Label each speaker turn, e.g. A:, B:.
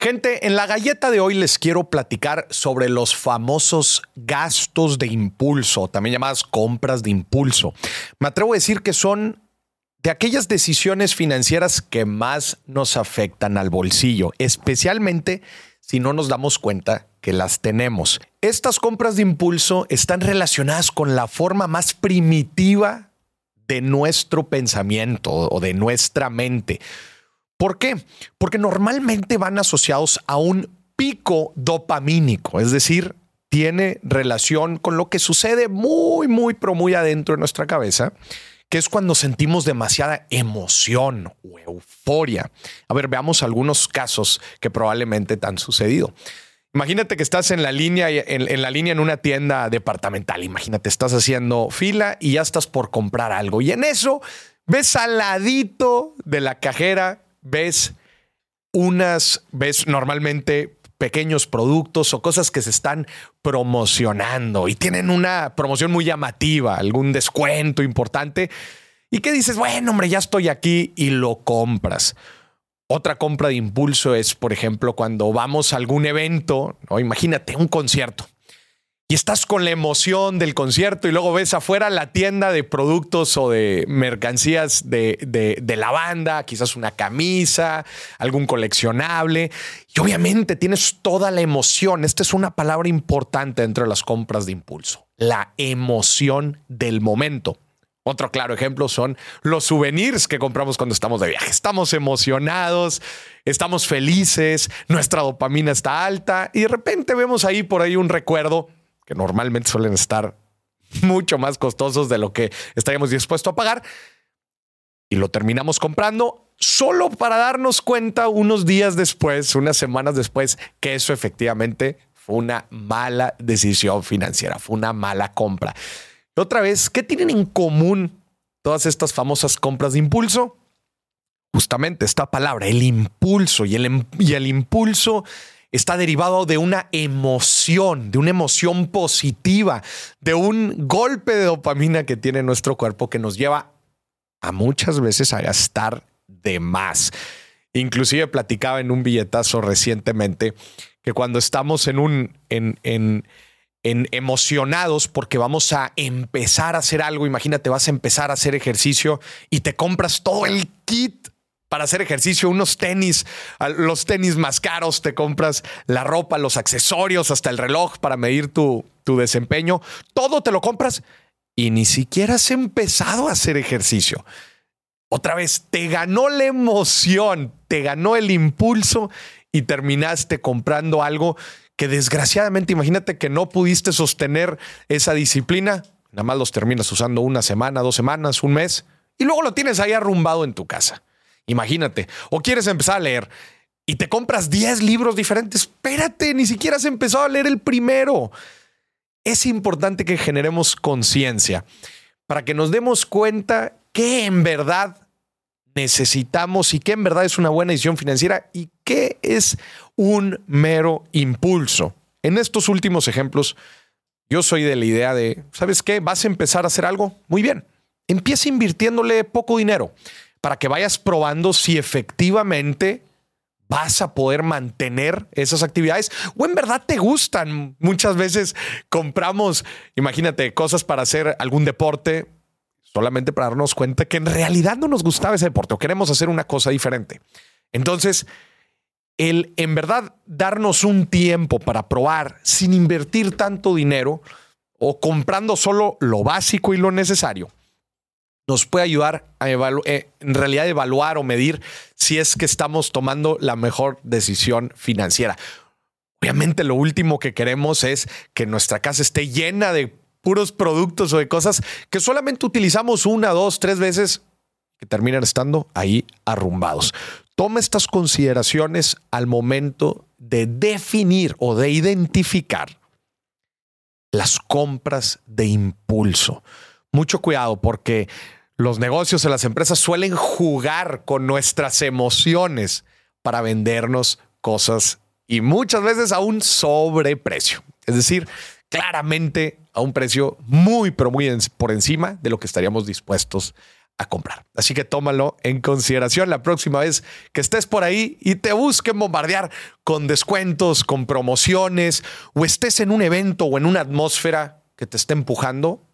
A: Gente, en la galleta de hoy les quiero platicar sobre los famosos gastos de impulso, también llamadas compras de impulso. Me atrevo a decir que son de aquellas decisiones financieras que más nos afectan al bolsillo, especialmente si no nos damos cuenta que las tenemos. Estas compras de impulso están relacionadas con la forma más primitiva de nuestro pensamiento o de nuestra mente. ¿Por qué? Porque normalmente van asociados a un pico dopamínico, es decir, tiene relación con lo que sucede muy, muy, pero muy adentro de nuestra cabeza, que es cuando sentimos demasiada emoción o euforia. A ver, veamos algunos casos que probablemente te han sucedido. Imagínate que estás en la línea, en, la línea en una tienda departamental. Imagínate, estás haciendo fila y ya estás por comprar algo. Y en eso ves al ladito de la cajera ves unas, ves normalmente pequeños productos o cosas que se están promocionando y tienen una promoción muy llamativa, algún descuento importante y que dices, bueno, hombre, ya estoy aquí y lo compras. Otra compra de impulso es, por ejemplo, cuando vamos a algún evento, o imagínate un concierto y estás con la emoción del concierto y luego ves afuera la tienda de productos o de mercancías de, la banda, quizás una camisa, algún coleccionable. Y obviamente tienes toda la emoción. Esta es una palabra importante dentro de las compras de impulso. La emoción del momento. Otro claro ejemplo son los souvenirs que compramos cuando estamos de viaje. Estamos emocionados, estamos felices, nuestra dopamina está alta y de repente vemos ahí por ahí un recuerdo que normalmente suelen estar mucho más costosos de lo que estaríamos dispuestos a pagar. Y lo terminamos comprando solo para darnos cuenta unos días después, unas semanas después, que eso efectivamente fue una mala decisión financiera, fue una mala compra. Otra vez, ¿qué tienen en común todas estas famosas compras de impulso? Justamente esta palabra, el impulso. Y el, y el impulso está derivado de una emoción, de una emoción positiva, de un golpe de dopamina que tiene nuestro cuerpo que nos lleva a muchas veces a gastar de más. Inclusive platicaba en un billetazo recientemente que cuando estamos en un en, en, en emocionados porque vamos a empezar a hacer algo, imagínate, vas a empezar a hacer ejercicio y te compras todo el kit para hacer ejercicio, unos tenis, los tenis más caros, te compras la ropa, los accesorios, hasta el reloj para medir tu, tu desempeño, todo te lo compras y ni siquiera has empezado a hacer ejercicio. Otra vez, te ganó la emoción, te ganó el impulso y terminaste comprando algo que desgraciadamente, imagínate que no pudiste sostener esa disciplina, nada más los terminas usando una semana, dos semanas, un mes, y luego lo tienes ahí arrumbado en tu casa. Imagínate. O quieres empezar a leer y te compras 10 libros diferentes. Espérate, ni siquiera has empezado a leer el primero. Es importante que generemos conciencia para que nos demos cuenta que en verdad necesitamos y qué en verdad es una buena decisión financiera y qué es un mero impulso. En estos últimos ejemplos, yo soy de la idea de, ¿sabes qué? ¿Vas a empezar a hacer algo? Muy bien. Empieza invirtiéndole poco dinero para que vayas probando si efectivamente vas a poder mantener esas actividades o en verdad te gustan. Muchas veces compramos, imagínate, cosas para hacer algún deporte solamente para darnos cuenta que en realidad no nos gustaba ese deporte o queremos hacer una cosa diferente. Entonces, el en verdad darnos un tiempo para probar sin invertir tanto dinero o comprando solo lo básico y lo necesario nos puede ayudar a eh, en realidad evaluar o medir si es que estamos tomando la mejor decisión financiera. Obviamente lo último que queremos es que nuestra casa esté llena de puros productos o de cosas que solamente utilizamos una, dos, tres veces que terminan estando ahí arrumbados. Toma estas consideraciones al momento de definir o de identificar las compras de impulso. Mucho cuidado porque los negocios y las empresas suelen jugar con nuestras emociones para vendernos cosas y muchas veces a un sobreprecio. Es decir, claramente a un precio muy, pero muy por encima de lo que estaríamos dispuestos a comprar. Así que tómalo en consideración la próxima vez que estés por ahí y te busquen bombardear con descuentos, con promociones o estés en un evento o en una atmósfera que te esté empujando